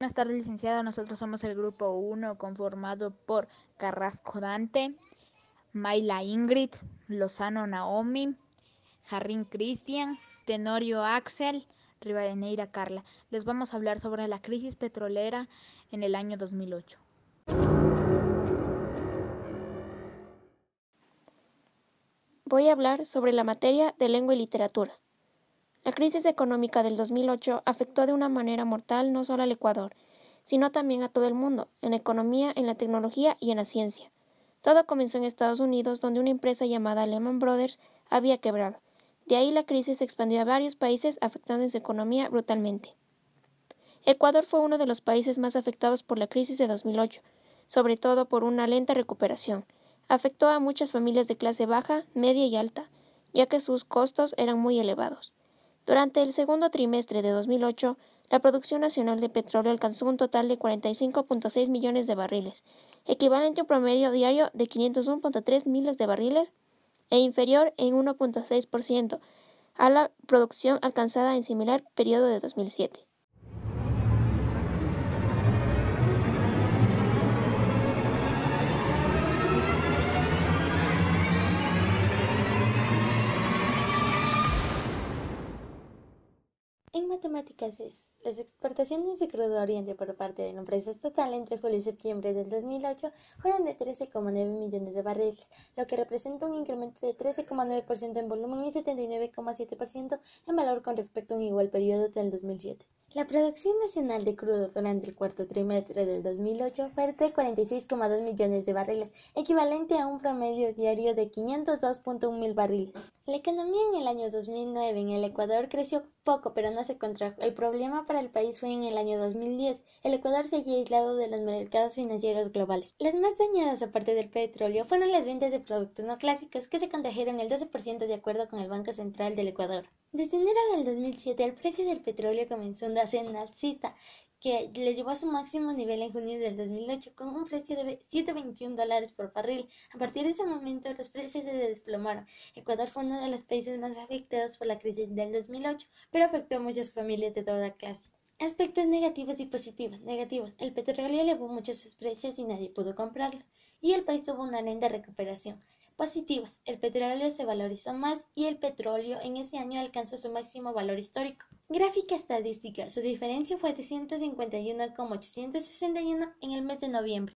Buenas tardes, licenciado. Nosotros somos el grupo 1 conformado por Carrasco Dante, Mayla Ingrid, Lozano Naomi, Jarrín Cristian, Tenorio Axel, Rivadeneira Carla. Les vamos a hablar sobre la crisis petrolera en el año 2008. Voy a hablar sobre la materia de lengua y literatura. La crisis económica del 2008 afectó de una manera mortal no solo al Ecuador, sino también a todo el mundo, en la economía, en la tecnología y en la ciencia. Todo comenzó en Estados Unidos, donde una empresa llamada Lehman Brothers había quebrado. De ahí la crisis se expandió a varios países, afectando su economía brutalmente. Ecuador fue uno de los países más afectados por la crisis de 2008, sobre todo por una lenta recuperación. Afectó a muchas familias de clase baja, media y alta, ya que sus costos eran muy elevados. Durante el segundo trimestre de 2008, la producción nacional de petróleo alcanzó un total de 45.6 millones de barriles, equivalente a un promedio diario de 501.3 miles de barriles e inferior en 1.6% a la producción alcanzada en similar periodo de 2007. En matemáticas es, las exportaciones de crudo oriente por parte de la empresa estatal entre julio y septiembre del 2008 fueron de 13,9 millones de barriles, lo que representa un incremento de 13,9% en volumen y 79,7% en valor con respecto a un igual periodo del 2007. La producción nacional de crudo durante el cuarto trimestre del 2008 fue de 46,2 millones de barriles, equivalente a un promedio diario de 502.1 mil barriles. La economía en el año 2009 en el Ecuador creció poco, pero no se contrajo. El problema para el país fue en el año 2010. El Ecuador seguía aislado de los mercados financieros globales. Las más dañadas, aparte del petróleo, fueron las ventas de productos no clásicos, que se contrajeron el 12% de acuerdo con el Banco Central del Ecuador. Desde enero del 2007 el precio del petróleo comenzó a ser alcista, que le llevó a su máximo nivel en junio del 2008 con un precio de 7.21 dólares por barril. A partir de ese momento los precios se desplomaron. Ecuador fue uno de los países más afectados por la crisis del 2008, pero afectó a muchas familias de toda clase. Aspectos negativos y positivos. Negativos. El petróleo elevó muchos precios y nadie pudo comprarlo. Y el país tuvo una lenta recuperación. Positivos. El petróleo se valorizó más y el petróleo en ese año alcanzó su máximo valor histórico. Gráfica estadística. Su diferencia fue de 151,861 en el mes de noviembre.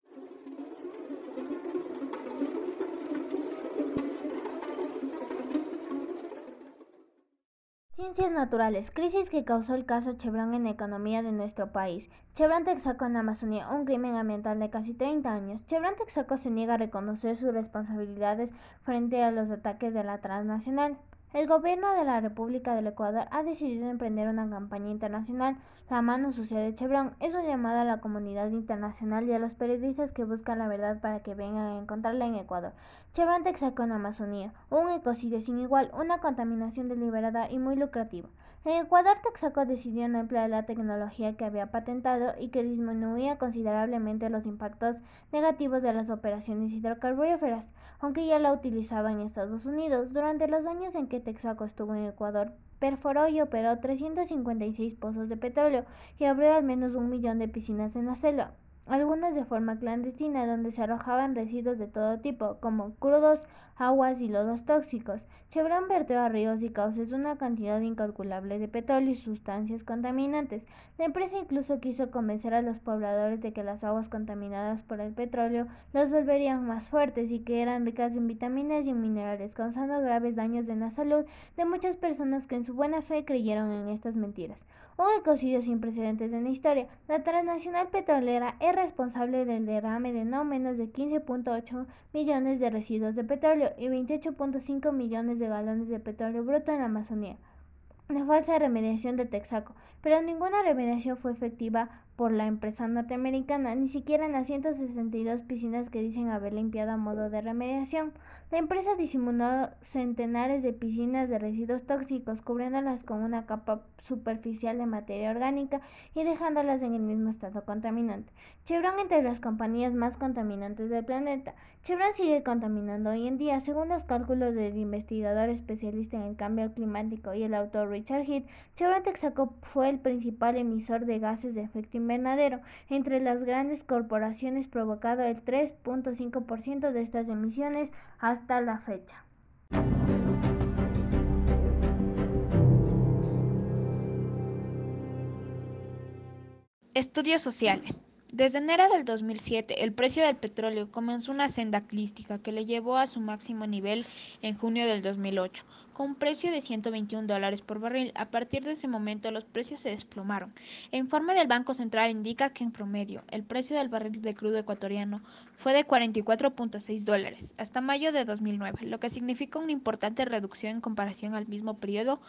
Ciencias naturales. Crisis que causó el caso Chevron en la economía de nuestro país. Chevron Texaco en Amazonía, un crimen ambiental de casi 30 años. Chevron Texaco se niega a reconocer sus responsabilidades frente a los ataques de la transnacional. El gobierno de la República del Ecuador ha decidido emprender una campaña internacional. La mano sucia de Chevron es una llamada a la comunidad internacional y a los periodistas que buscan la verdad para que vengan a encontrarla en Ecuador. Chevron Texaco en Amazonía, un ecocidio sin igual, una contaminación deliberada y muy lucrativa. En Ecuador, Texaco decidió no emplear la tecnología que había patentado y que disminuía considerablemente los impactos negativos de las operaciones hidrocarburíferas, aunque ya la utilizaba en Estados Unidos. Durante los años en que Texaco estuvo en Ecuador, perforó y operó 356 pozos de petróleo y abrió al menos un millón de piscinas en la selva algunas de forma clandestina, donde se arrojaban residuos de todo tipo, como crudos, aguas y lodos tóxicos. Chevron vertió a ríos y cauces una cantidad incalculable de petróleo y sustancias contaminantes. La empresa incluso quiso convencer a los pobladores de que las aguas contaminadas por el petróleo los volverían más fuertes y que eran ricas en vitaminas y minerales, causando graves daños en la salud de muchas personas que en su buena fe creyeron en estas mentiras. Un ecocidio sin precedentes en la historia. La transnacional petrolera es responsable del derrame de no menos de 15.8 millones de residuos de petróleo y 28.5 millones de galones de petróleo bruto en la Amazonía. La falsa remediación de Texaco, pero ninguna remediación fue efectiva por la empresa norteamericana, ni siquiera en las 162 piscinas que dicen haber limpiado a modo de remediación. La empresa disimuló centenares de piscinas de residuos tóxicos, cubriéndolas con una capa superficial de materia orgánica y dejándolas en el mismo estado contaminante. Chevron entre las compañías más contaminantes del planeta. Chevron sigue contaminando hoy en día, según los cálculos del investigador especialista en el cambio climático y el autor Richard Heath, Chevron Texaco fue el principal emisor de gases de efecto invernadero entre las grandes corporaciones, provocado el 3.5% de estas emisiones hasta la fecha. Estudios sociales. Desde enero del 2007, el precio del petróleo comenzó una senda clística que le llevó a su máximo nivel en junio del 2008, un precio de 121 dólares por barril. A partir de ese momento, los precios se desplomaron. El informe del Banco Central indica que en promedio, el precio del barril de crudo ecuatoriano fue de 44.6 dólares hasta mayo de 2009, lo que significa una importante reducción en comparación al mismo periodo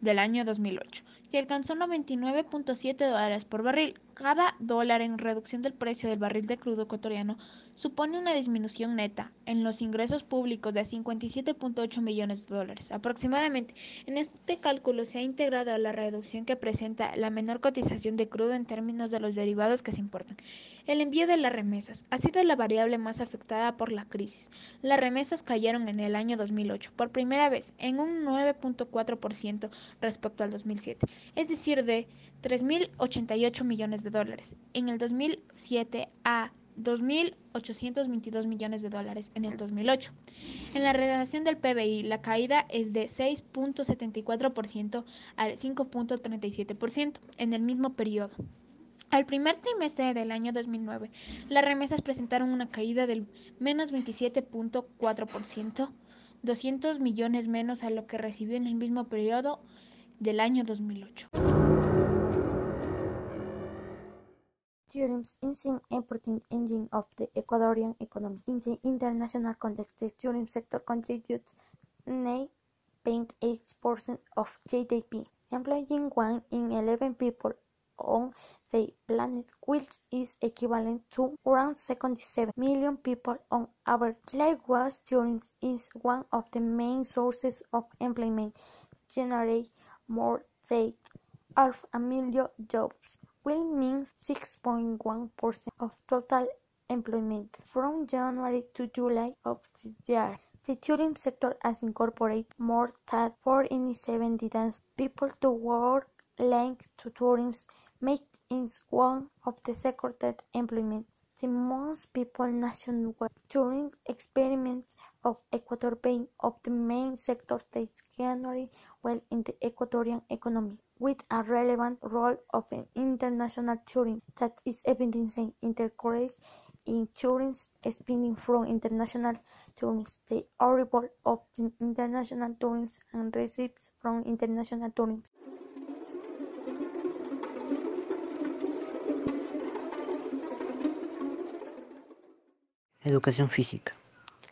del año 2008, y alcanzó 99.7 dólares por barril. Cada dólar en reducción del precio del barril de crudo ecuatoriano supone una disminución neta en los ingresos públicos de 57.8 millones de dólares aproximadamente. En este cálculo se ha integrado la reducción que presenta la menor cotización de crudo en términos de los derivados que se importan. El envío de las remesas ha sido la variable más afectada por la crisis. Las remesas cayeron en el año 2008 por primera vez en un 9.4% respecto al 2007, es decir, de 3.088 millones de dólares. En el 2007 a 2.822 millones de dólares en el 2008. En la relación del PBI, la caída es de 6.74% al 5.37% en el mismo periodo. Al primer trimestre del año 2009, las remesas presentaron una caída del menos 27.4%, 200 millones menos a lo que recibió en el mismo periodo del año 2008. Theorems is an important engine of the Ecuadorian economy. In the international context, the tourism sector contributes 9.8% of GDP, employing 1 in 11 people on the planet, which is equivalent to around 77 million people on average. Likewise, tourism is one of the main sources of employment, generating more than half a million jobs will mean 6.1% of total employment from January to July of this year. The tourism sector has incorporated more than 47,000 people to work linked to tourism, making it one of the sectors employment. The most people nationwide tourism experiments of Ecuador being of the main sector that January well in the Ecuadorian economy with a relevant role of an international tourism that is evidencing intercourse in tourism spinning from international tourists, the arrival of the international tourists and receipts from international tourism. Educación física.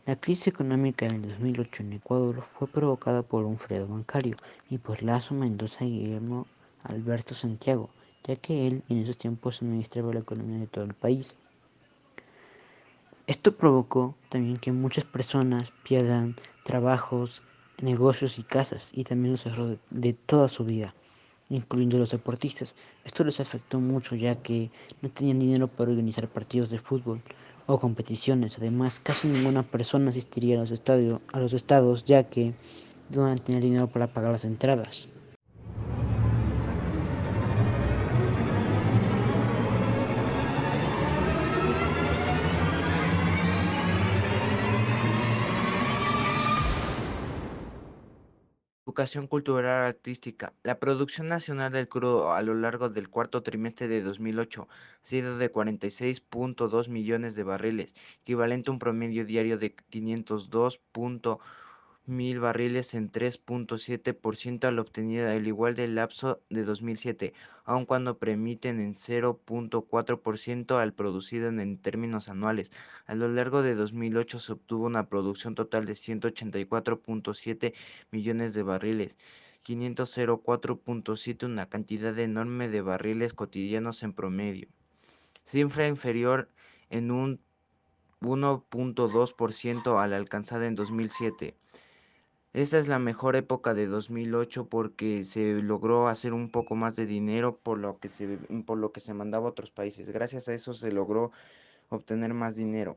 La crisis económica del 2008 en Ecuador fue provocada por un fredo bancario y por Lazo Mendoza y Guillermo Alberto Santiago, ya que él en esos tiempos administraba la economía de todo el país. Esto provocó también que muchas personas pierdan trabajos, negocios y casas y también los ahorros de toda su vida, incluyendo los deportistas. Esto les afectó mucho ya que no tenían dinero para organizar partidos de fútbol o competiciones. Además, casi ninguna persona asistiría a los, estadios, a los estados ya que no tener dinero para pagar las entradas. Educación cultural artística. La producción nacional del crudo a lo largo del cuarto trimestre de 2008 ha sido de 46.2 millones de barriles, equivalente a un promedio diario de 502.1 mil barriles en 3.7% al obtenido al igual del lapso de 2007, aun cuando permiten en 0.4% al producido en términos anuales. A lo largo de 2008 se obtuvo una producción total de 184.7 millones de barriles. 504.7 una cantidad enorme de barriles cotidianos en promedio. Cifra inferior en un 1.2% a la alcanzada en 2007. Esta es la mejor época de 2008 porque se logró hacer un poco más de dinero por lo que se, por lo que se mandaba a otros países. Gracias a eso se logró obtener más dinero.